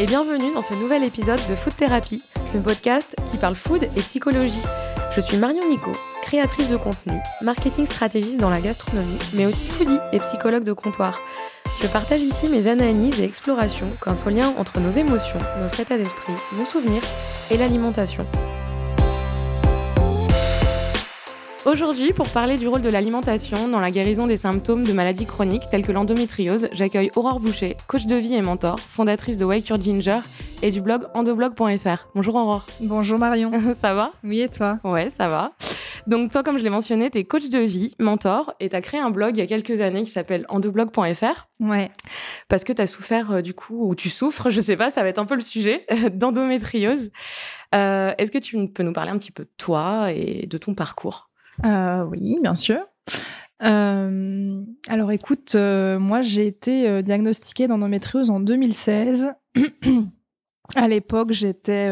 et bienvenue dans ce nouvel épisode de Food Therapy, le podcast qui parle food et psychologie. Je suis Marion Nico, créatrice de contenu, marketing stratégiste dans la gastronomie, mais aussi foodie et psychologue de comptoir. Je partage ici mes analyses et explorations quant au lien entre nos émotions, notre état d'esprit, nos souvenirs et l'alimentation. Aujourd'hui, pour parler du rôle de l'alimentation dans la guérison des symptômes de maladies chroniques telles que l'endométriose, j'accueille Aurore Boucher, coach de vie et mentor, fondatrice de Wake Your Ginger et du blog endoblog.fr. Bonjour Aurore. Bonjour Marion. ça va? Oui et toi? Ouais, ça va. Donc toi, comme je l'ai mentionné, tu es coach de vie, mentor, et tu as créé un blog il y a quelques années qui s'appelle endoblog.fr. Ouais. Parce que tu as souffert euh, du coup, ou tu souffres, je sais pas, ça va être un peu le sujet, d'endométriose. Euh, Est-ce que tu peux nous parler un petit peu de toi et de ton parcours? Euh, oui, bien sûr. Euh, alors écoute, euh, moi j'ai été diagnostiquée d'endométriose en 2016. à l'époque, j'étais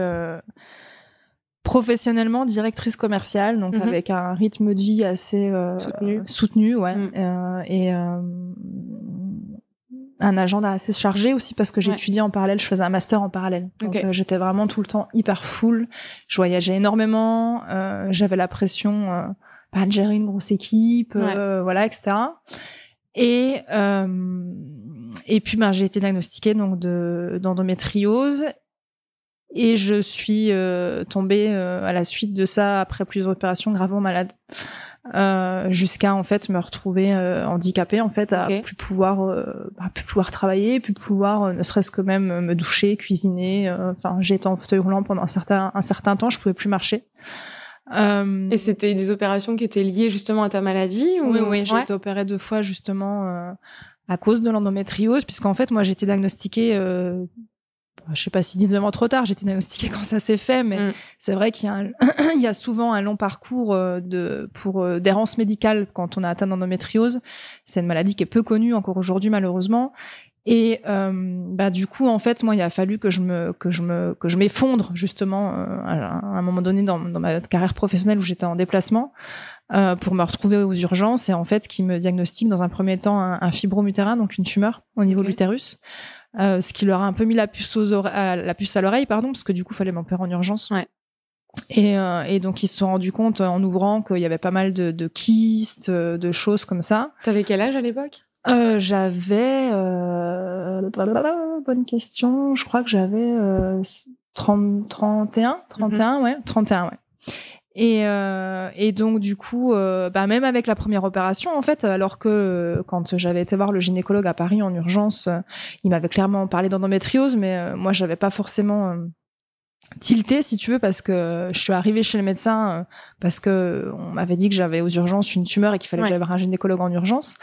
professionnellement directrice commerciale, donc Mhm. avec un rythme de vie assez Soutenu. soutenu, ouais, Mm. Et un agenda assez chargé aussi parce que Ouais. j'étudiais en parallèle, je faisais un master en parallèle. Donc euh, j'étais vraiment tout le temps hyper full. Je voyageais énormément, euh, j'avais la pression bah, de gérer une grosse équipe, euh, voilà, etc. Et euh, et puis ben j'ai été diagnostiquée donc de d'endométriose et je suis euh, tombée euh, à la suite de ça après plusieurs opérations gravement malade euh, jusqu'à en fait me retrouver handicapée en fait à Ok. plus pouvoir à plus pouvoir travailler plus pouvoir ne serait-ce que même me doucher cuisiner enfin j'étais en fauteuil roulant pendant un certain un certain temps je pouvais plus marcher euh, Et c'était des opérations qui étaient liées justement à ta maladie ou... oui, oui, j'ai Ouais. été opérée deux fois justement euh, à cause de l'endométriose, puisqu'en fait, moi, j'ai été diagnostiquée, euh, je sais pas si 19 ans trop tard, j'ai été diagnostiquée quand ça s'est fait, mais Mm. c'est vrai qu'il y, a un- il y a souvent un long parcours euh, de, pour d'errance médicale quand on a atteint d'endométriose. C'est une maladie qui est peu connue encore aujourd'hui, malheureusement. Et euh, bah du coup en fait moi il a fallu que je me que je me que je m'effondre justement euh, à, un moment donné dans, dans ma carrière professionnelle où j'étais en déplacement euh, pour me retrouver aux urgences et en fait qui me diagnostique dans un premier temps un, un fibrome utérin donc une tumeur au niveau Ok. de l'utérus ce qui leur a un peu mis la puce aux à- la puce à l'oreille pardon parce que du coup fallait m'opérer en urgence Ouais. et, euh, et donc ils se sont rendus compte en ouvrant qu'il y avait pas mal de, de kystes de choses comme ça T'avais quel âge à l'époque? Euh, j'avais euh, bonne question. Je crois que j'avais euh, 30, 31, 31, ouais, 31, ouais. Et, euh, et donc du coup, euh, bah, même avec la première opération, en fait, alors que euh, quand j'avais été voir le gynécologue à Paris en urgence, euh, il m'avait clairement parlé d'endométriose, mais euh, moi, j'avais pas forcément euh, tilté, si tu veux, parce que je suis arrivée chez le médecin euh, parce que on m'avait dit que j'avais aux urgences une tumeur et qu'il fallait Ouais. que j'aille voir un gynécologue en urgence.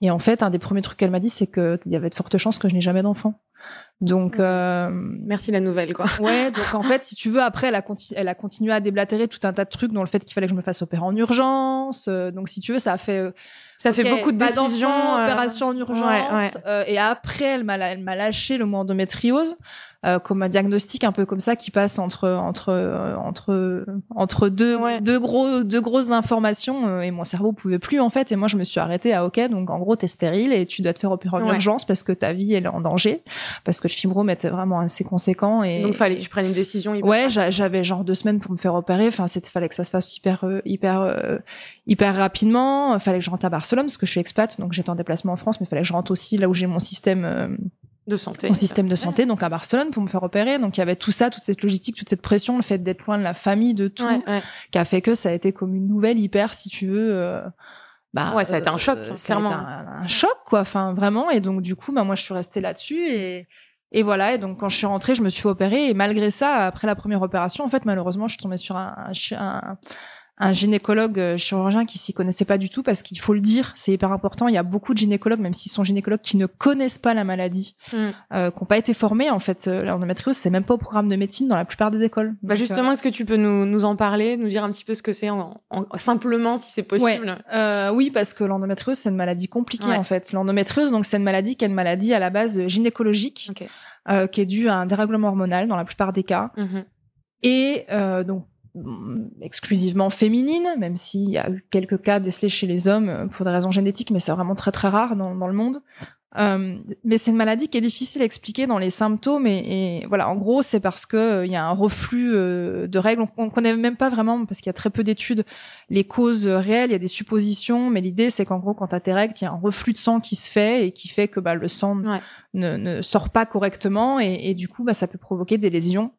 Et en fait, un des premiers trucs qu'elle m'a dit, c'est qu'il y avait de fortes chances que je n'ai jamais d'enfant. Donc, euh, Merci la nouvelle, quoi. ouais, donc en fait, si tu veux, après, elle a, conti- elle a continué à déblatérer tout un tas de trucs, dont le fait qu'il fallait que je me fasse opérer en urgence. euh, donc, si tu veux, ça a fait. euh, Ça fait beaucoup de décisions. euh, opération en urgence. ouais, ouais. euh, et après, elle m'a, la- elle m'a lâché le mot endométriose comme un diagnostic un peu comme ça qui passe entre entre entre entre deux Ouais. deux gros deux grosses informations et mon cerveau pouvait plus en fait et moi je me suis arrêtée à ok donc en gros t'es stérile et tu dois te faire opérer en urgence parce que ta vie elle est en danger parce que le fibrome était vraiment assez conséquent et Donc, fallait que tu prennes une décision. hyper Ouais, j'avais genre deux semaines pour me faire opérer. Enfin, c'était fallait que ça se fasse hyper euh, hyper euh, hyper rapidement. Fallait que je rentre à Barcelone parce que je suis expat, donc j'étais en déplacement en France, mais fallait que je rentre aussi là où j'ai mon système euh, de santé. mon système de santé, donc à Barcelone pour me faire opérer. Donc il y avait tout ça, toute cette logistique, toute cette pression, le fait d'être loin de la famille, de tout, Ouais, ouais. qui a fait que ça a été comme une nouvelle hyper, si tu veux. euh, bah, Ouais, ça a été un choc, euh, ça a clairement. un, un choc, quoi. Enfin, vraiment. Et donc, du coup, bah, moi, je suis restée là-dessus et, et voilà. Et donc, quand je suis rentrée, je me suis fait opérer. Et malgré ça, après la première opération, en fait, malheureusement, je suis tombée sur un, un, un, un gynécologue euh, chirurgien qui s'y connaissait pas du tout parce qu'il faut le dire, c'est hyper important. Il y a beaucoup de gynécologues, même s'ils sont gynécologues, qui ne connaissent pas la maladie, Mm. euh, qui n'ont pas été formés. En fait, euh, l'endométriose, c'est même pas au programme de médecine dans la plupart des écoles. Bah Donc, justement, est-ce que tu peux nous, nous en parler, nous dire un petit peu ce que c'est en, en- simplement, si c'est possible? Euh, oui, parce que l'endométriose, c'est une maladie compliquée Ouais. en fait. L'endométriose, donc c'est une maladie qui est une maladie à la base gynécologique, Ok. euh, qui est due à un dérèglement hormonal dans la plupart des cas, Mhm. et euh, donc exclusivement féminine, même s'il y a eu quelques cas décelés chez les hommes euh, pour des raisons génétiques, mais c'est vraiment très très rare dans, dans le monde. Euh, mais c'est une maladie qui est difficile à expliquer dans les symptômes et, et voilà, en gros, c'est parce que euh, y a un reflux euh, de règles. On, on connaît même pas vraiment parce qu'il y a très peu d'études les causes réelles. Il y a des suppositions, mais l'idée c'est qu'en gros, quand t'as tes règles, il y a un reflux de sang qui se fait et qui fait que bah, le sang Ouais. ne, ne sort pas correctement et, et du coup, bah, ça peut provoquer des lésions.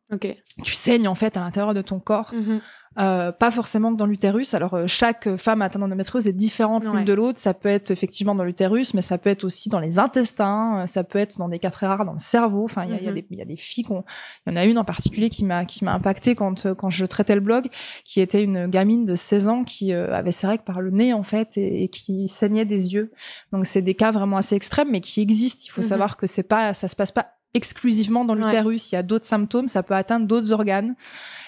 Tu saignes en fait à l'intérieur de ton corps. Mhm. Euh, pas forcément que dans l'utérus. Alors euh, chaque femme atteinte d'endométriose est différente l'une Ouais. de l'autre. Ça peut être effectivement dans l'utérus, mais ça peut être aussi dans les intestins. euh, Ça peut être dans des cas très rares dans le cerveau. Enfin, il y a- il y, a Mhm. des- y a des filles qu'on. Il y en a une en particulier qui m'a qui m'a impacté quand quand je traitais le blog, qui était une gamine de 16 ans qui euh, avait ses règles par le nez en fait et, et qui saignait des yeux. Donc c'est des cas vraiment assez extrêmes, mais qui existent. Il faut Mhm. savoir que c'est pas ça se passe pas exclusivement dans Ouais. l'utérus. Il y a d'autres symptômes. Ça peut atteindre d'autres organes.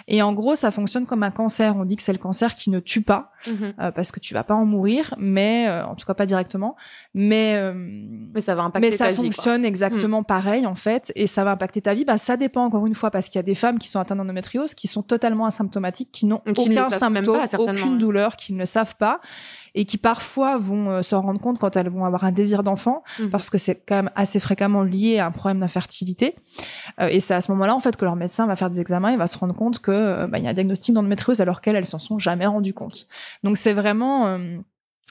Et en gros, ça fonctionne comme un cancer. On dit que c'est le cancer qui ne tue pas, Mhm. euh, parce que tu vas pas en mourir, mais euh, en tout cas pas directement. Mais euh, Mais ça va impacter mais ça ta vie, quoi. fonctionne exactement pareil en fait, et ça va impacter ta vie. Bah ça dépend encore une fois parce qu'il y a des femmes qui sont atteintes d'endométriose qui sont totalement asymptomatiques, qui n'ont aucun symptôme, pas, aucune ouais. douleur, qui ne le savent pas, et qui parfois vont s'en rendre compte quand elles vont avoir un désir d'enfant, Mhm. parce que c'est quand même assez fréquemment lié à un problème d'infertilité. Euh, et c'est à ce moment-là, en fait, que leur médecin va faire des examens et va se rendre compte que euh, bah, il y a un diagnostic d'endométriose alors qu'elles, elles s'en sont jamais rendues compte. Donc c'est vraiment euh,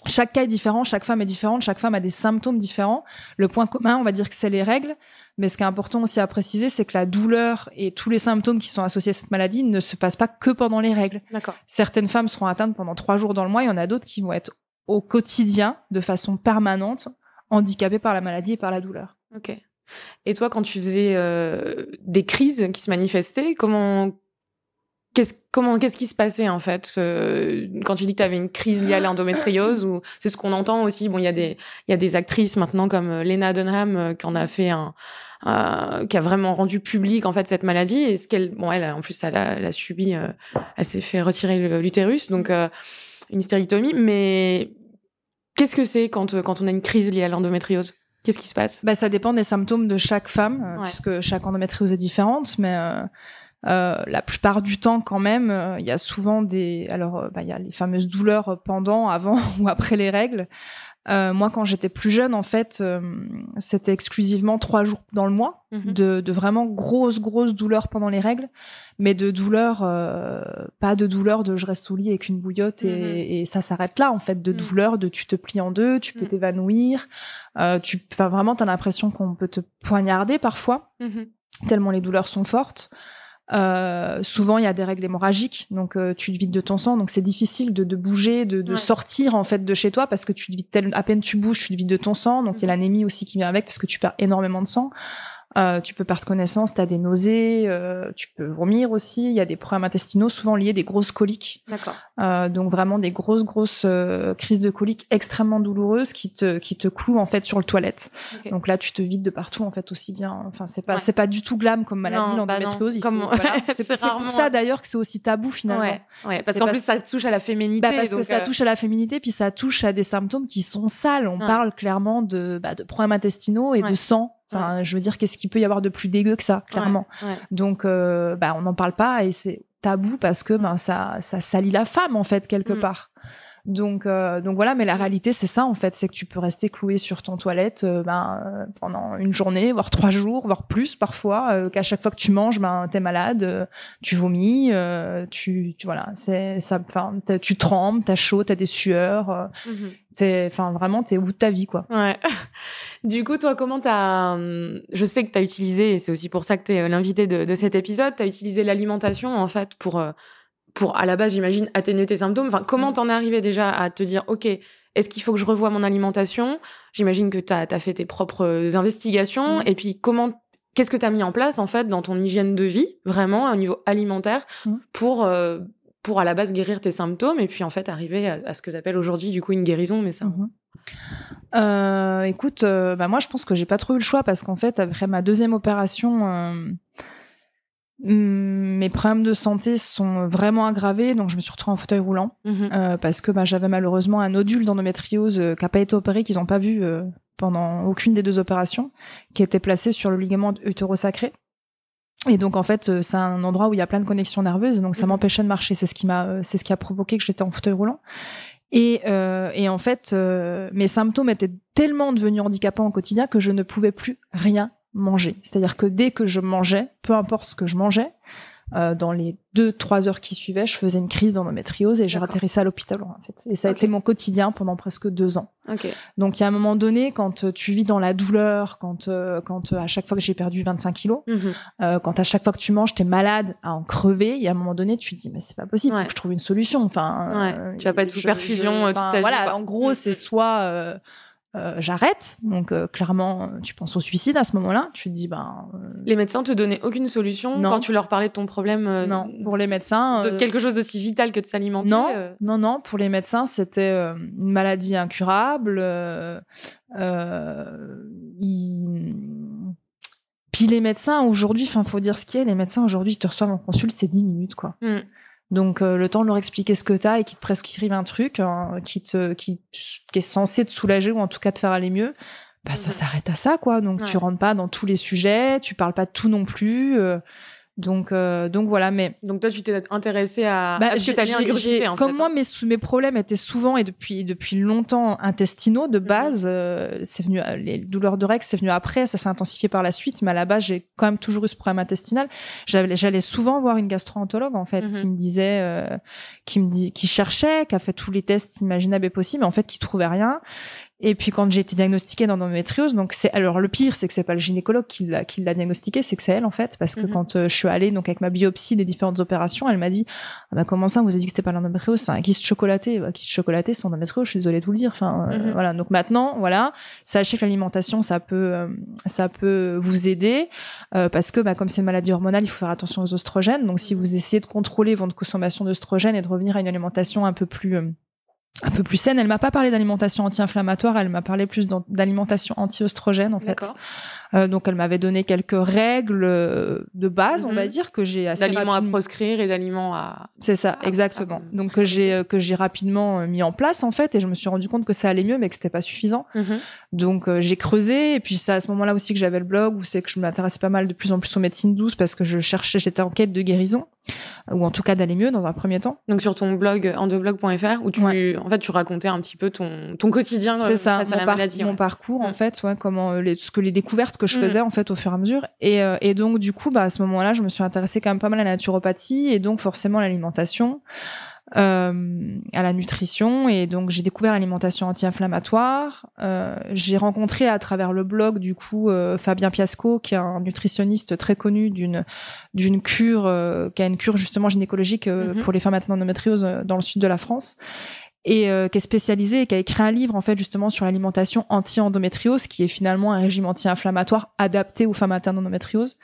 chaque cas est différent, chaque femme est différente, chaque femme a des symptômes différents. Le point commun, on va dire que c'est les règles. Mais ce qui est important aussi à préciser, c'est que la douleur et tous les symptômes qui sont associés à cette maladie ne se passent pas que pendant les règles. Certaines femmes seront atteintes pendant trois jours dans le mois, il y en a d'autres qui vont être au quotidien, de façon permanente, handicapées par la maladie et par la douleur. Ok. Et toi, quand tu faisais euh, des crises qui se manifestaient, comment qu'est-ce comment qu'est-ce qui se passait en fait euh, quand tu dis que tu avais une crise liée à l'endométriose ou c'est ce qu'on entend aussi. Bon, il y a des y a des actrices maintenant comme euh, Lena Dunham qui en a fait un qui a vraiment rendu public en fait cette maladie et ce qu'elle bon elle en plus elle a, elle a subi elle s'est fait retirer l'utérus donc une hystérectomie mais qu'est-ce que c'est quand quand on a une crise liée à l'endométriose? Qu'est-ce qui se passe? Bah, ça dépend des symptômes de chaque femme, euh, Ouais. puisque chaque endométriose est différente, mais euh, euh, la plupart du temps, quand même, euh, il y a souvent des. Alors, bah, il y a les fameuses douleurs pendant, avant ou après les règles. Euh, moi, quand j'étais plus jeune, en fait, euh, c'était exclusivement trois jours dans le mois, Mhm. de, de vraiment grosses, grosses douleurs pendant les règles, mais de douleurs, euh, pas de douleurs de je reste au lit avec une bouillotte et, et ça s'arrête là, en fait, de Mhm. douleurs de tu te plies en deux, tu peux Mhm. t'évanouir, euh, tu, enfin, vraiment, t'as l'impression qu'on peut te poignarder parfois, Mhm. tellement les douleurs sont fortes. Euh, souvent, il y a des règles hémorragiques, donc euh, tu te vides de ton sang, donc c'est difficile de, de bouger, de, de Ouais. sortir en fait de chez toi parce que tu te vides tel- à peine tu bouges, tu te vides de ton sang, donc il y a Mhm. l'anémie aussi qui vient avec parce que tu perds énormément de sang. Euh, tu peux perdre connaissance, tu as des nausées, euh, tu peux vomir aussi, il y a des problèmes intestinaux souvent liés à des grosses coliques. D'accord. Euh, donc vraiment des grosses grosses euh, crises de coliques extrêmement douloureuses qui te qui te clouent en fait sur le toilette. Donc là tu te vides de partout en fait aussi bien. Enfin c'est pas Ouais. c'est pas du tout glam comme maladie bah l'endométriose. faut- voilà. C'est pour ça d'ailleurs que c'est aussi tabou finalement. Ouais, ouais, parce qu'en plus ça touche à la féminité. Bah parce que ça euh, touche à la féminité puis ça touche à des symptômes qui sont sales. On Ouais. parle clairement de bah, de problèmes intestinaux et de sang. Enfin, je veux dire qu'est-ce qu'il peut y avoir de plus dégueu que ça clairement. ouais, ouais. Donc, euh, bah, on n'en parle pas et c'est tabou parce que ben ça, ça salit la femme en fait quelque Mm. part. Donc, euh, donc voilà. Mais la réalité, c'est ça en fait, c'est que tu peux rester cloué sur ton toilette euh, ben, euh, pendant une journée, voire trois jours, voire plus parfois. euh, Qu'à chaque fois que tu manges, ben t'es malade, tu vomis, euh, tu, tu voilà, c'est ça. Tu trembles, t'as chaud, t'as des sueurs. euh, Mhm. t'es, enfin vraiment, t'es au bout de ta vie quoi. Ouais. Du coup, toi, comment t'as... hum, Je sais que t'as utilisé, et c'est aussi pour ça que t'es l'invité de, de cet épisode, t'as utilisé l'alimentation, en fait, pour, pour, à la base, j'imagine, atténuer tes symptômes. Enfin, comment Mm. t'en es arrivé déjà à te dire, OK, est-ce qu'il faut que je revoie mon alimentation? J'imagine que t'as as fait tes propres euh, investigations. Mm. Et puis, comment... Qu'est-ce que t'as mis en place, en fait, dans ton hygiène de vie, vraiment, au niveau alimentaire, Mm. pour... euh, pour à la base guérir tes symptômes et puis en fait arriver à, à ce que j'appelle aujourd'hui du coup une guérison mais ça Mhm. Euh, écoute, euh, bah moi je pense que j'ai pas trop eu le choix parce qu'en fait après ma deuxième opération, mes problèmes de santé sont vraiment aggravés, donc je me suis retrouvée en fauteuil roulant Mhm. euh, parce que bah, j'avais malheureusement un nodule d'endométriose euh, qui a pas été opéré, qu'ils ont pas vu euh, pendant aucune des deux opérations, qui était placé sur le ligament utérosacré. Et donc en fait, euh, c'est un endroit où il y a plein de connexions nerveuses, donc ça Mhm. m'empêchait de marcher. C'est ce qui m'a, euh, c'est ce qui a provoqué que j'étais en fauteuil roulant. Et, euh, et en fait, euh, mes symptômes étaient tellement devenus handicapants au quotidien que je ne pouvais plus rien manger. C'est-à-dire que dès que je mangeais, peu importe ce que je mangeais, euh, dans les deux trois heures qui suivaient, je faisais une crise d'endométriose et j'ai atterrissé à l'hôpital en fait. Et ça a été mon quotidien pendant presque deux ans. Okay. Donc il y a un moment donné, quand euh, tu vis dans la douleur, quand euh, quand à chaque fois que j'ai perdu 25 kilos, mhm. quand à chaque fois que tu manges, t'es malade à en crever, il y a un moment donné, tu te dis mais c'est pas possible, faut que je trouve une solution. Enfin, tu vas pas être sous perfusion toute ta voilà, vie. en gros, c'est soit j'arrête. Donc euh, clairement, tu penses au suicide à ce moment-là. Tu te dis ben. Euh, les médecins te donnaient aucune solution quand tu leur parlais de ton problème. non, pour les médecins. De quelque chose d'aussi vital que de s'alimenter. Non, non, non. Pour les médecins, c'était une maladie incurable. Puis les médecins aujourd'hui, enfin, faut dire ce qu'il y a. Les médecins aujourd'hui, ils te reçoivent en consulte, c'est 10 minutes, quoi. Mm. Donc euh, le temps de leur expliquer ce que tu as et qu'ils te prescrivent un truc hein, qui te qui, qui, est censé te soulager ou en tout cas te faire aller mieux, bah ça s'arrête à ça quoi. Donc tu rentres pas dans tous les sujets, tu parles pas de tout non plus. Euh, donc, euh, donc voilà, mais. Donc toi, tu t'es intéressé à, bah, ce que t'allais ingurgiter, en Comme moi, hein. mes, mes problèmes étaient souvent et depuis, depuis longtemps intestinaux de mhm. base. euh, c'est venu, les douleurs de règles, c'est venu après, ça s'est intensifié par la suite, mais à la base, j'ai quand même toujours eu ce problème intestinal. J'allais souvent voir une gastro-entologue, en fait, qui mhm. me disait, euh, qui me dit, qui cherchait, qui a fait tous les tests imaginables et possibles, mais en fait, qui trouvait rien. Et puis quand j'ai été diagnostiquée d'endométriose, donc c'est alors le pire, c'est que c'est pas le gynécologue qui l'a qui l'a diagnostiqué, c'est que c'est elle en fait, parce que mhm. quand euh, je suis allée donc avec ma biopsie des différentes opérations, elle m'a dit ah bah comment ça, vous avez dit que c'était pas l'endométriose, c'est un kyste chocolaté, bah, kyste chocolaté, c'est endométriose, je suis désolée de vous le dire. Enfin euh, mhm. voilà, donc maintenant voilà, sachez que l'alimentation ça peut euh, ça peut vous aider parce que bah, comme c'est une maladie hormonale, il faut faire attention aux oestrogènes. Donc si mhm. vous essayez de contrôler votre consommation d'oestrogènes et de revenir à une alimentation un peu plus un peu plus saine. Elle m'a pas parlé d'alimentation anti-inflammatoire, elle m'a parlé plus d'alimentation anti-oestrogène en fait. Euh, donc elle m'avait donné quelques règles euh, de base, on va mhm. dire que j'ai assez d'aliments à proscrire et d'aliments à C'est ça, exactement. donc que j'ai euh, que j'ai rapidement euh, mis en place en fait et je me suis rendu compte que ça allait mieux mais que c'était pas suffisant. Mhm. Donc j'ai creusé et puis c'est à ce moment-là aussi que j'avais le blog où c'est que je m'intéressais pas mal de plus en plus aux médecines douces parce que je cherchais j'étais en quête de guérison ou en tout cas d'aller mieux dans un premier temps. Donc sur ton blog endoblog.fr où tu en fait tu racontais un petit peu ton ton quotidien c'est ça, face à la maladie. Mon parcours en mm. fait, ouais, comment les, ce que les découvertes que je mm. faisais en fait au fur et à mesure et, euh, et donc du coup bah à ce moment-là, je me suis intéressée quand même pas mal à la naturopathie et donc forcément l'alimentation. Euh, à la nutrition et donc j'ai découvert l'alimentation anti-inflammatoire. Euh, j'ai rencontré à travers le blog du coup euh, Fabien Piasco qui est un nutritionniste très connu d'une d'une cure euh, qui a une cure justement gynécologique mm-hmm. pour les femmes atteintes d'endométriose dans le sud de la France et qui est spécialisé et qui a écrit un livre en fait justement sur l'alimentation anti-endométriose qui est finalement un régime anti-inflammatoire adapté aux femmes atteintes d'endométriose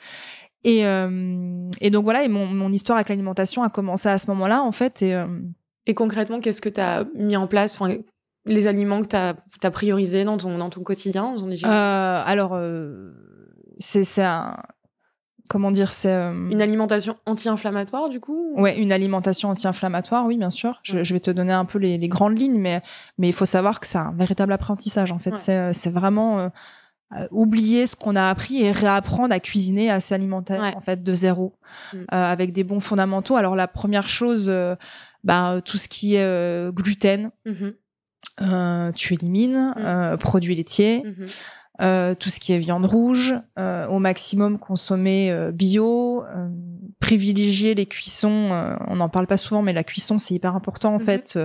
et, euh, et donc voilà, et mon, mon histoire avec l'alimentation a commencé à ce moment-là, en fait. Et, euh, et concrètement, qu'est-ce que tu as mis en place enfin, Les aliments que tu as, as priorisés dans ton, dans ton quotidien dans euh, Alors, euh, c'est un. Comment dire C'est. Euh, une alimentation anti-inflammatoire, du coup Ouais, une alimentation anti-inflammatoire, oui, bien sûr. Je, je, vais te donner un peu les, les, grandes lignes, mais, mais il faut savoir que c'est un véritable apprentissage, en fait. C'est vraiment euh, oublier ce qu'on a appris et réapprendre à cuisiner, à s'alimenter en fait de zéro, mm. euh, avec des bons fondamentaux. Alors la première chose, euh, bah, tout ce qui est gluten, mm-hmm. tu élimines, mm. produits laitiers. Euh, tout ce qui est viande rouge, euh, au maximum consommer euh, bio, privilégier les cuissons. on n'en parle pas souvent, mais la cuisson c'est hyper important en mhm. fait.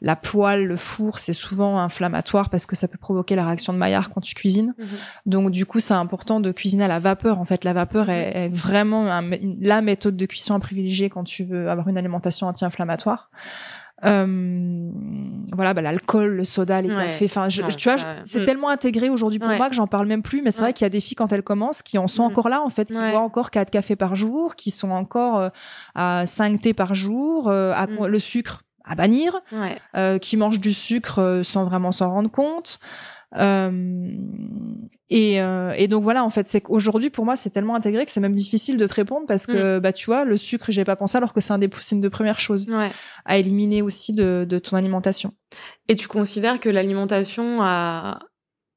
la poêle, le four, c'est souvent inflammatoire parce que ça peut provoquer la réaction de Maillard quand tu cuisines. Mhm. Donc du coup, c'est important de cuisiner à la vapeur. En fait, la vapeur est, mhm. vraiment la méthode de cuisson à privilégier quand tu veux avoir une alimentation anti-inflammatoire. Euh, voilà, bah, l'alcool, le soda, les cafés. Enfin, je, tu vois, c'est mm. tellement intégré aujourd'hui pour moi que j'en parle même plus. Mais c'est vrai qu'il y a des filles quand elles commencent qui en sont mm. encore là en fait, qui boivent encore 4 cafés par jour, qui sont encore euh, à 5 thés par jour, euh, à mm. le sucre à bannir, euh, qui mangent du sucre euh, sans vraiment s'en rendre compte. Euh, et, euh, et, donc voilà, en fait, c'est qu'aujourd'hui pour moi c'est tellement intégré que c'est même difficile de te répondre parce que mm. bah tu vois le sucre j'ai pas pensé alors que c'est un des c'est une des premières choses à éliminer aussi de, de ton alimentation. Et tu considères que l'alimentation a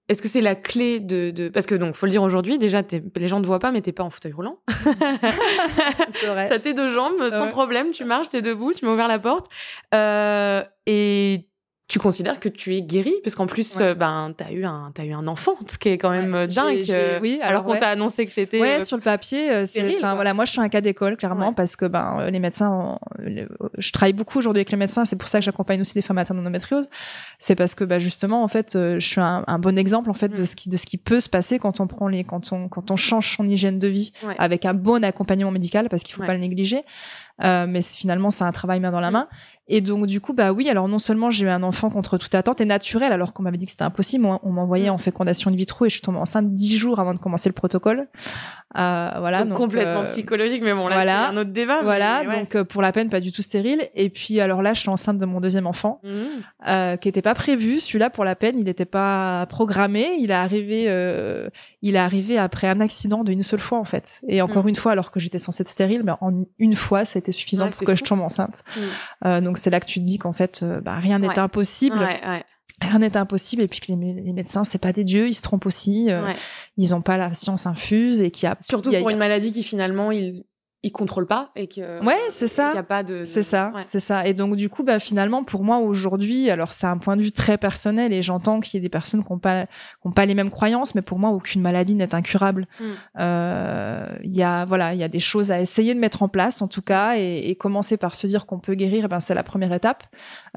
est-ce que c'est la clé de, de, parce que donc faut le dire aujourd'hui déjà les gens ne voient pas mais t'es pas en fauteuil roulant. C'est vrai. T'as tes deux jambes sans problème tu marches t'es debout tu m'as ouvert la porte. Euh, et tu considères que tu es guérie parce qu'en plus Ouais. euh, ben t'as eu un t'as eu un enfant ce qui est quand même euh, J'ai- dingue euh, oui, alors, alors qu'on ouais. t'a annoncé que c'était Ouais, euh, sur le papier, euh, c'est. Enfin voilà, moi je suis un cas d'école clairement Ouais. parce que ben euh, les médecins, ont- le- je travaille beaucoup aujourd'hui avec les médecins, c'est pour ça que j'accompagne aussi des femmes atteintes d'endométriose. C'est parce que bah, justement en fait, euh, je suis un, un bon exemple en fait de Mm. ce qui de ce qui peut se passer quand on prend les quand on quand on change son hygiène de vie Ouais. avec un bon accompagnement médical parce qu'il faut Ouais. pas le négliger. Euh, mais finalement c'est un travail main dans la Mm. main. Et donc du coup bah oui, alors non seulement j'ai eu un enfant contre toute attente et naturel alors qu'on m'avait dit que c'était impossible, on, on m'envoyait Mm. en fécondation in vitro et je suis tombée enceinte dix jours avant de commencer le protocole. Euh, voilà, donc donc, complètement euh, psychologique mais bon là voilà. c'est un autre débat Voilà, ouais. donc euh, pour la peine pas du tout stérile. Et puis alors là, je suis enceinte de mon deuxième enfant, euh, qui était pas prévu. Celui-là pour la peine, il n'était pas programmé. Il est arrivé, euh, il est arrivé après un accident d'une seule fois en fait. Et encore Mm. une fois, alors que j'étais censée être stérile, mais en une fois, ça suffisant Ouais, pour que fou. je tombe enceinte. Mm. Euh, donc c'est là que tu te dis qu'en fait, euh, bah, rien n'est Ouais. impossible. ouais Rien n'est impossible. Et puis que les, mé- les médecins, c'est pas des dieux, ils se trompent aussi. euh, ouais. Ils ont pas la science infuse et qu'il y a surtout il y a- pour une maladie qui finalement il il contrôle pas et que Ouais, c'est ça. il y a pas de C'est ça, ouais. c'est ça. Et donc du coup, bah finalement, pour moi aujourd'hui, alors c'est un point de vue très personnel et j'entends qu'il y ait des personnes qui n'ont pas, qui ont pas les mêmes croyances, mais pour moi, aucune maladie n'est incurable. Mm. Euh, Il y a voilà, il y a des choses à essayer de mettre en place en tout cas, et, et commencer par se dire qu'on peut guérir, eh ben c'est la première étape.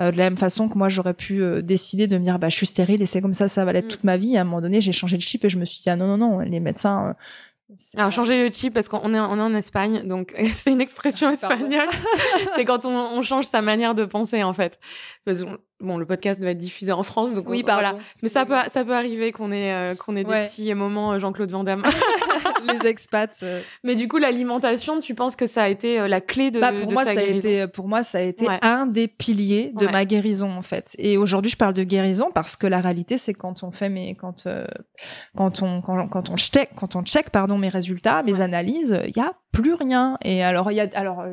Euh, de la même façon que moi, j'aurais pu euh, décider de me dire, bah je suis stérile et c'est comme ça, ça va l'être Mm. toute ma vie. À un moment donné, j'ai changé de chip et je me suis dit, ah non non non, les médecins. Alors changer le chip parce qu'on est on est en Espagne donc c'est une expression Pardon. espagnole. c'est quand on, on change sa manière de penser en fait. Parce bon le podcast doit être diffusé en France donc Oui, on- voilà. Mais ça peut ça peut arriver qu'on ait euh, qu'on ait Ouais. des petits moments euh, Jean-Claude Van Damme. les expats. euh, Mais du coup l'alimentation tu penses que ça a été euh, la clé de Bah, pour de moi, ta ça a guérison? été, pour moi, ça a été Ouais. un des piliers de Ouais. ma guérison, en fait. Et aujourd'hui, je parle de guérison parce que la réalité, c'est quand on fait mes, quand, euh, quand on, quand, quand on check, quand on check, pardon, mes résultats, mes analyses, il y a plus rien. Et alors, il y a, alors, euh,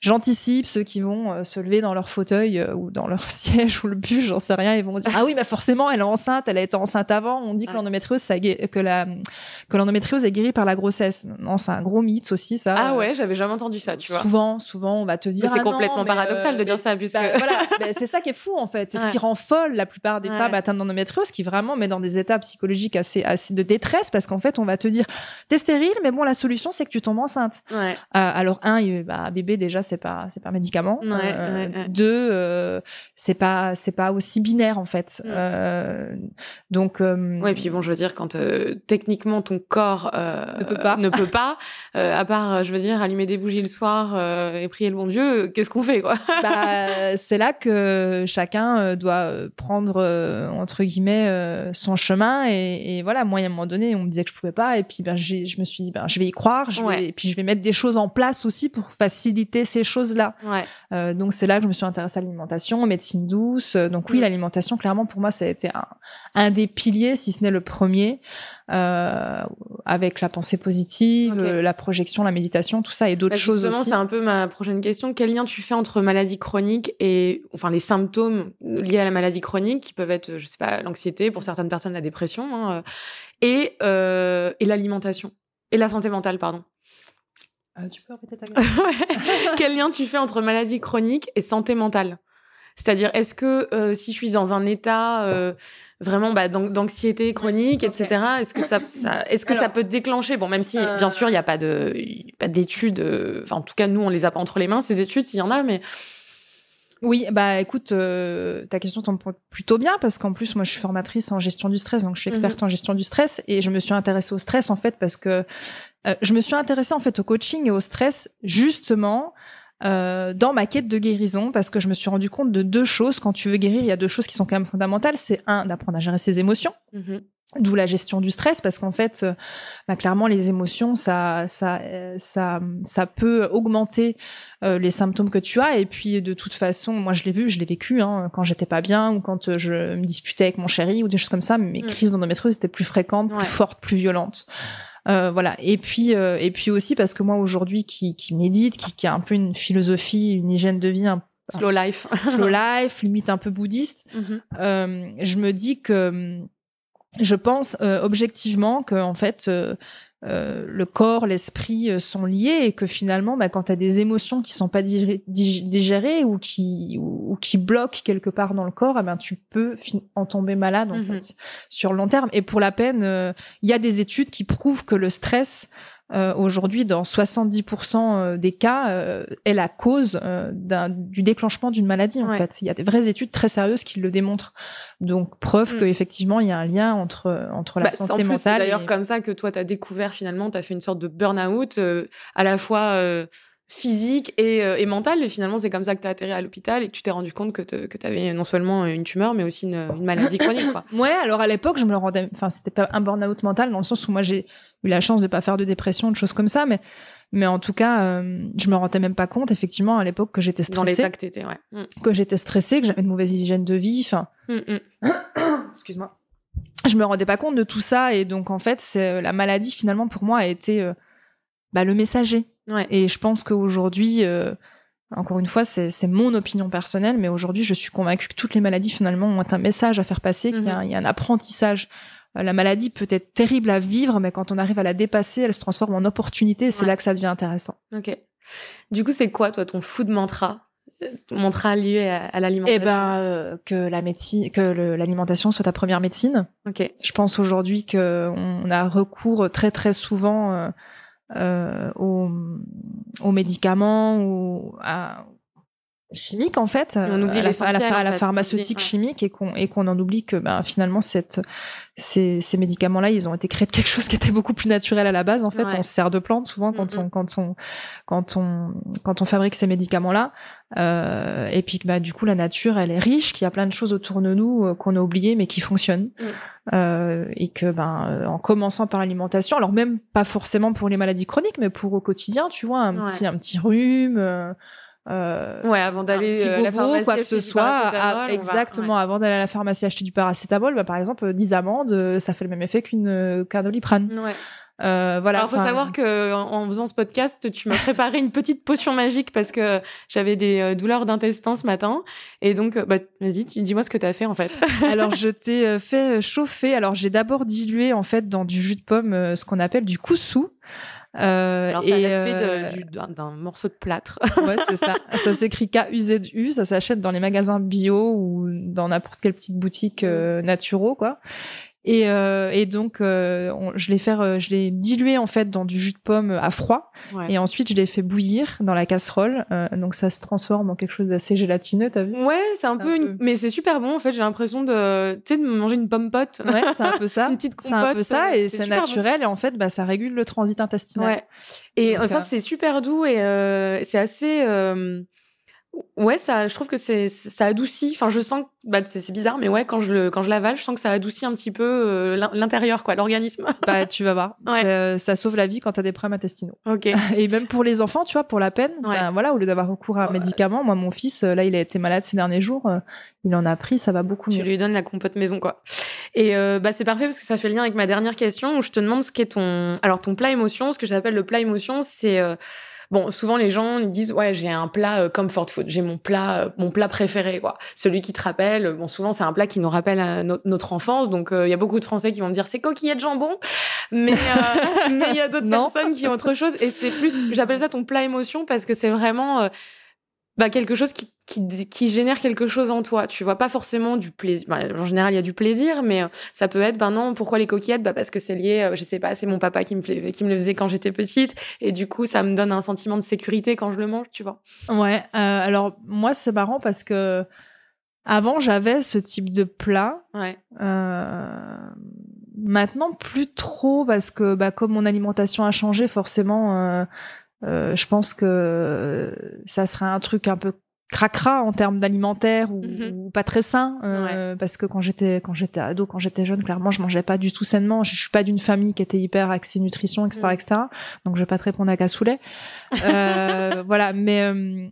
j'anticipe ceux qui vont euh, se lever dans leur fauteuil euh, ou dans leur siège ou le bus, j'en sais rien, ils vont dire, ah oui, mais forcément, elle est enceinte, elle a été enceinte avant. On dit que Ouais. l'endométriose, ça que la, que l'endométriose est guérie par la grossesse. Non, c'est un gros mythe aussi, ça. Ah Euh, ouais, j'avais jamais entendu ça, tu vois. Souvent, souvent, on va te dire. C'est ah complètement paradoxal euh, de dire mais- ça, puisque- bah, voilà, mais c'est ça qui est fou en fait. C'est Ouais. ce qui rend folle la plupart des Ouais. femmes atteintes d'endométriose, qui vraiment met dans des états psychologiques assez, assez de détresse, parce qu'en fait, on va te dire, t'es stérile, mais bon, la solution, c'est que tu tombes enceinte. Ouais. Euh, alors un, bah, bébé déjà, c'est pas, c'est pas un médicament. Euh. Deux, euh, c'est pas, c'est pas aussi binaire en fait. Mm. Euh, donc. euh, Ouais, puis bon, je veux dire, quand euh, techniquement ton corps euh, Ne peut pas. ne peut pas, euh, à part, je veux dire, allumer des bougies le soir et prier le bon Dieu, qu'est-ce qu'on fait, quoi? Bah, c'est là que chacun doit prendre entre guillemets son chemin et, et voilà moi à un moment donné on me disait que je pouvais pas et puis ben je me suis dit ben je vais y croire je vais, Ouais. et puis je vais mettre des choses en place aussi pour faciliter ces choses là Ouais. Euh, donc c'est là que je me suis intéressée à l'alimentation aux médecines donc oui Mm. l'alimentation clairement pour moi ça a été un, un des piliers si ce n'est le premier euh, avec la pensée positive la projection la méditation tout ça et d'autres Bah, choses justement, aussi c'est un peu ma prochaine question. Quel lien tu fais entre maladie chronique et, enfin, les symptômes liés à la maladie chronique, qui peuvent être, je sais pas, l'anxiété, pour certaines personnes, la dépression, hein, euh, et, euh, et l'alimentation et la santé mentale, pardon. Euh, tu peux répéter ta question? Quel lien tu fais entre maladie chronique et santé mentale? C'est-à-dire, est-ce que euh, si je suis dans un état euh, vraiment bah, d'an- d'anxiété chronique, etc., est-ce que ça, ça est-ce que ça Alors, peut déclencher? Bon, même si, euh, bien sûr, il n'y a pas de, d'études. Enfin, en tout cas, nous, on les a pas entre les mains ces études, s'il y en a, mais Oui, bah écoute, euh, ta question tombe plutôt bien parce qu'en plus moi je suis formatrice en gestion du stress, donc je suis experte en gestion du stress et je me suis intéressée au stress en fait parce que euh, je me suis intéressée en fait au coaching et au stress justement euh, dans ma quête de guérison parce que je me suis rendu compte de deux choses. Quand tu veux guérir, il y a deux choses qui sont quand même fondamentales. C'est un d'apprendre à gérer ses émotions. Mhm. D'où la gestion du stress, parce qu'en fait, euh, bah, clairement, les émotions, ça, ça, euh, ça, ça peut augmenter euh, les symptômes que tu as. Et puis, de toute façon, moi, je l'ai vu, je l'ai vécu hein, quand j'étais pas bien ou quand je me disputais avec mon chéri ou des choses comme ça. Mes Mm. crises d'endométriose étaient plus fréquentes, Ouais. plus fortes, plus violentes. Euh, voilà. Et puis, euh, et puis aussi parce que moi aujourd'hui, qui, qui médite, qui, qui a un peu une philosophie, une hygiène de vie un slow life. slow life, limite un peu bouddhiste, Mhm. euh, je me dis que je pense euh, objectivement que en fait euh, euh, le corps, l'esprit euh, sont liés et que finalement, bah, quand tu as des émotions qui sont pas digérées ou qui ou, qui bloquent quelque part dans le corps, eh ben tu peux en tomber malade en mhm. fait sur le long terme. Et pour la peine, il y a des études qui prouvent que le stress euh, aujourd'hui, dans 70% euh, des cas, euh, est la cause du déclenchement d'une maladie. En fait, il y a des vraies études très sérieuses qui le démontrent. Donc, preuve mm. qu'effectivement, il y a un lien entre entre la bah, santé en mentale. C'est d'ailleurs comme ça que toi, tu as découvert finalement, tu as fait une sorte de burn-out à la fois physique et, euh, et mentale. Et finalement, c'est comme ça que tu as atterri à l'hôpital et que tu t'es rendu compte que tu avais non seulement une tumeur, mais aussi une, une maladie chronique. Quoi. ouais, alors à l'époque, je me le rendais. Enfin, c'était pas un burn-out mental dans le sens où moi, j'ai eu la chance de pas faire de dépression, de choses comme ça, mais. Mais en tout cas, euh, je me rendais même pas compte, effectivement, à l'époque, que j'étais stressée. Dans l'état que t'étais, ouais. Mm. Que j'étais stressée, que j'avais une mauvaise hygiène de vie, enfin. Mm, mm. Excuse-moi. Je me rendais pas compte de tout ça, et donc, en fait, c'est la maladie, finalement, pour moi, a été euh, bah, le messager. Et je pense qu'aujourd'hui, euh, encore une fois, c'est mon opinion personnelle, mais aujourd'hui, je suis convaincue que toutes les maladies, finalement, ont un message à faire passer, qu'il y, a mhm. un apprentissage. Euh, la maladie peut être terrible à vivre, mais quand on arrive à la dépasser, elle se transforme en opportunité, et c'est là que ça devient intéressant. Ok. Du coup, c'est quoi, toi, ton fou de mantra ton mantra lié à, l'alimentation Eh ben, euh, que la médecine, que l'alimentation soit ta première médecine. Ok. Je pense aujourd'hui qu'on a recours très très souvent euh, aux, aux, médicaments ou à, chimique en fait, on oublie à, la, à, la, pharmaceutique chimique et qu'on et qu'on en oublie que ben, finalement cette ces, ces médicaments là ils ont été créés de quelque chose qui était beaucoup plus naturel à la base. En fait on se sert de plantes souvent quand on quand on quand on quand on fabrique ces médicaments là euh, et puis bah du coup la nature elle est riche qu'il y a plein de choses autour de nous euh, qu'on a oubliées mais qui fonctionnent. Euh, et que ben euh, en commençant par l'alimentation alors même pas forcément pour les maladies chroniques mais pour au quotidien tu vois un petit un petit rhume euh, ouais, avant d'aller euh, à la pharmacie, quoi que ce soit, exactement, avant d'aller à la pharmacie acheter du paracétamol, bah, par exemple, 10 amandes, euh, ça fait le même effet qu'une euh, cardoliprane. Ouais. Euh, voilà. Alors, faut savoir que en, faisant ce podcast, tu m'as préparé une petite potion magique parce que j'avais des douleurs d'intestin ce matin. Et donc, bah, vas-y, dis-moi ce que tu as fait en fait. alors, je t'ai fait chauffer. Alors, j'ai d'abord dilué en fait dans du jus de pomme ce qu'on appelle du koussou. Euh, Alors, c'est l'aspect euh, d'un morceau de plâtre. ouais, c'est ça. Ça s'écrit K-U-Z-U. Ça s'achète dans les magasins bio ou dans n'importe quelle petite boutique euh, naturaux, quoi. Et, euh, et donc, euh, je l'ai fait, euh, je l'ai dilué en fait dans du jus de pomme à froid. Et ensuite, je l'ai fait bouillir dans la casserole. Euh, donc, ça se transforme en quelque chose d'assez gélatineux, t'as vu? Ouais, c'est un, peu, Une... mais c'est super bon. En fait, j'ai l'impression de, tu sais, de manger une pomme pote. Ouais, c'est un peu ça. une petite compote. C'est un peu ça, et c'est naturel. Et en fait, bah, ça régule le transit intestinal. Ouais. Et enfin, c'est super doux et c'est assez Ouais, ça, je trouve que c'est, ça adoucit. Enfin, je sens, bah, c'est bizarre, mais ouais, quand je le, quand je l'avale, je sens que ça adoucit un petit peu euh, l'intérieur, quoi, l'organisme. bah, tu vas voir. Euh, ça, sauve la vie quand t'as des problèmes intestinaux. Ok. Et même pour les enfants, tu vois, pour la peine, ben, voilà, au lieu d'avoir recours à un médicament, moi, mon fils, euh, là, il a été malade ces derniers jours, il en a pris, ça va beaucoup mieux. Tu lui donnes la compote maison, quoi. Et bah, c'est parfait parce que ça fait le lien avec ma dernière question où je te demande ce qu'est ton, alors ton plat émotion, ce que j'appelle le plat émotion, c'est Bon, souvent les gens ils disent ouais j'ai un plat euh, comfort food, j'ai mon plat euh, mon plat préféré quoi, celui qui te rappelle. Bon souvent c'est un plat qui nous rappelle euh, notre enfance, donc il y a beaucoup de Français qui vont me dire c'est coquillette de jambon, mais mais il y a d'autres personnes qui ont autre chose. Et c'est plus j'appelle ça ton plat émotion parce que c'est vraiment bah, quelque chose qui, qui, qui, génère quelque chose en toi. Tu vois pas forcément du plaisir. Bah, en général, il y a du plaisir, mais euh, ça peut être, ben non, pourquoi les coquillettes? Bah parce que c'est lié, euh, je sais pas, c'est mon papa qui me, qui me le faisait quand j'étais petite, et du coup, ça me donne un sentiment de sécurité quand je le mange, tu vois. Ouais. Euh, alors moi, c'est marrant parce que avant, j'avais ce type de plat. Ouais. Euh, maintenant, plus trop parce que, bah, comme mon alimentation a changé, forcément. Euh, je pense que ça serait un truc un peu cracra en termes d'alimentaire ou, mhm. pas très sain euh, parce que quand j'étais quand j'étais ado quand j'étais jeune clairement je mangeais pas du tout sainement. Je, suis pas d'une famille qui était hyper axée nutrition etc etc donc je vais pas te répondre à cassoulet. Euh, voilà. Mais euh,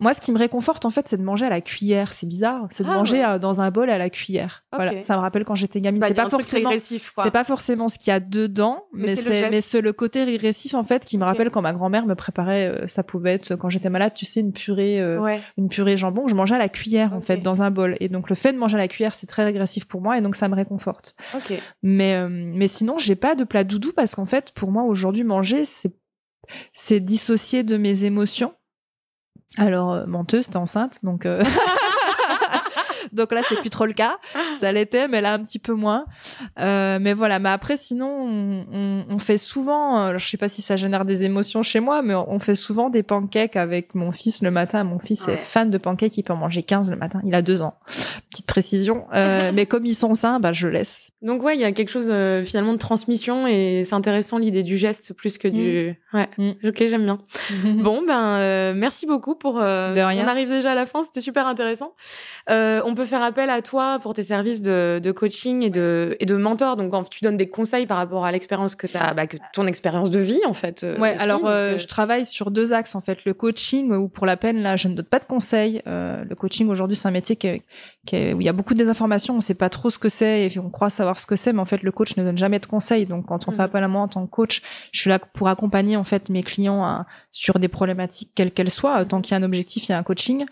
Moi, ce qui me réconforte, en fait, c'est de manger à la cuillère. C'est bizarre. C'est de Ah, manger ouais. dans un bol à la cuillère. Voilà. Ça me rappelle quand j'étais gamine. Bah, c'est pas forcément. C'est pas forcément ce qu'il y a dedans, Mais mais, c'est le côté régressif en fait qui me rappelle quand ma grand-mère me préparait. euh, ça pouvait être quand j'étais malade, tu sais, une purée, euh, Ouais. une purée jambon. Je mangeais à la cuillère en fait dans un bol. Et donc le fait de manger à la cuillère, c'est très régressif pour moi et donc ça me réconforte. Mais euh, mais sinon, j'ai pas de plat doudou parce qu'en fait, pour moi aujourd'hui, manger c'est c'est dissocier de mes émotions. Alors euh, menteuse, t'es enceinte, donc. euh, Donc là, c'est plus trop le cas. Ça l'était, mais là, un petit peu moins. Euh, mais voilà. Mais après, sinon, on, on- on fait souvent, euh, je sais pas si ça génère des émotions chez moi, mais on fait souvent des pancakes avec mon fils le matin. Mon fils Ouais. est fan de pancakes. Il peut en manger 15 le matin. Il a deux ans. Petite précision. Euh, mais comme ils sont sains, bah, je laisse. Donc ouais, il y a quelque chose euh, finalement de transmission et c'est intéressant l'idée du geste plus que du. Ouais. Mm. Ok, j'aime bien. Bon ben euh, merci beaucoup pour. De rien. On arrive déjà à la fin, c'était super intéressant. On peut faire appel à toi pour tes services de, de coaching et de et de mentor. Donc quand tu donnes des conseils par rapport à l'expérience que t'as, bah, que ton expérience de vie en fait. Ouais, aussi. alors Donc, je travaille sur deux axes en fait. Le coaching, où pour la peine, là, je ne donne pas de conseils. Le coaching aujourd'hui, c'est un métier qui est- qui est- où il y a beaucoup de désinformation. On sait pas trop ce que c'est et on croit savoir ce que c'est, mais en fait, le coach ne donne jamais de conseils. Donc, quand on fait appel à moi en tant que coach, je suis là pour accompagner en fait mes clients à- sur des problématiques quelles qu'elles soient. Tant qu'il y a un objectif, il y a un coaching.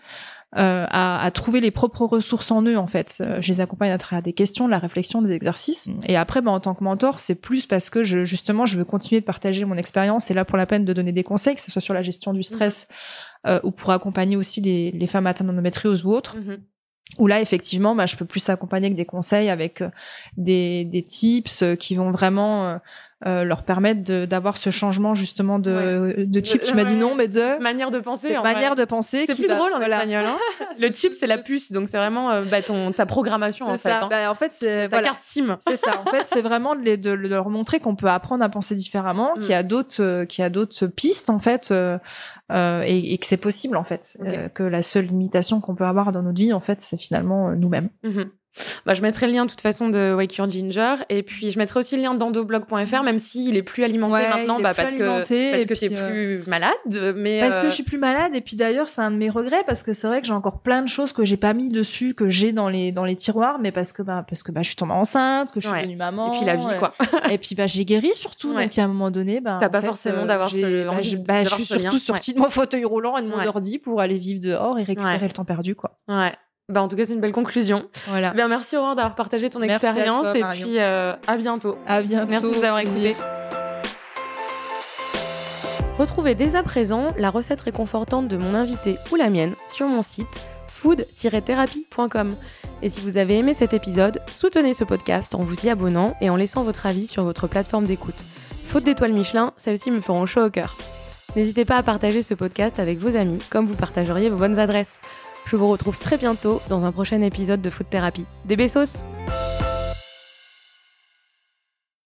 euh, à, à trouver les propres ressources en eux en fait. Euh, je les accompagne à travers des questions, de la réflexion, des exercices. Et après, bah, en tant que mentor, c'est plus parce que je, justement, je veux continuer de partager mon expérience et là pour la peine de donner des conseils, que ce soit sur la gestion du stress euh, ou pour accompagner aussi les, les femmes atteintes d'endométriose ou autres. mhm. Où là, effectivement, bah, je peux plus accompagner avec des conseils, avec euh, des, des tips euh, qui vont vraiment euh, leur permettre d'avoir ce changement justement de, de chip. Tu m'as dit non, mais de manière de penser. en manière vrai. de penser. C'est plus drôle en voilà. espagnol. Hein le chip, c'est la puce, donc c'est vraiment euh, bah, ton ta programmation en fait. hein. Bah, en fait, c'est Ta voilà. carte SIM. C'est ça. En fait, c'est vraiment de, les- de- leur montrer qu'on peut apprendre à penser différemment, Mm. qu'il y a d'autres, euh, qu'il y a d'autres pistes en fait, euh, euh, et, et que c'est possible en fait, que la seule limitation qu'on peut avoir dans notre vie en fait, c'est finalement nous-mêmes. Mhm. Bah, je mettrai le lien de toute façon de Wake Your Ginger. Et puis je mettrai aussi le lien d'endoblog.fr même s'il est plus alimenté Ouais, maintenant bah, parce que alimenté, parce et que t'es euh, plus malade mais Parce euh, que je suis plus malade et puis d'ailleurs c'est un de mes regrets parce que c'est vrai que j'ai encore plein de choses que j'ai pas mis dessus que j'ai dans les dans les tiroirs mais parce que bah parce que bah je suis tombée enceinte que je suis Ouais. devenue maman et puis la vie euh, quoi. et puis bah j'ai guéri surtout. Ouais. donc à un moment donné bah T'as pas fait, forcément euh, d'avoir ce- bah, envie bah, je suis surtout sortie de mon fauteuil roulant et de mon ordi pour aller vivre dehors et récupérer le temps perdu quoi. Ouais bah en tout cas c'est une belle conclusion voilà merci Aurore d'avoir partagé ton Merci expérience toi, et puis euh, à bientôt à bientôt merci de nous avoir écoutés Retrouvez dès à présent la recette réconfortante de mon invité ou la mienne sur mon site food-thérapie.com. Et si vous avez aimé cet épisode, soutenez ce podcast en vous y abonnant et en laissant votre avis sur votre plateforme d'écoute. Faute d'étoiles Michelin, celles-ci me feront chaud au cœur. N'hésitez pas à partager ce podcast avec vos amis, comme vous partageriez vos bonnes adresses. Je vous retrouve très bientôt dans un prochain épisode de Food Therapy. Des bessos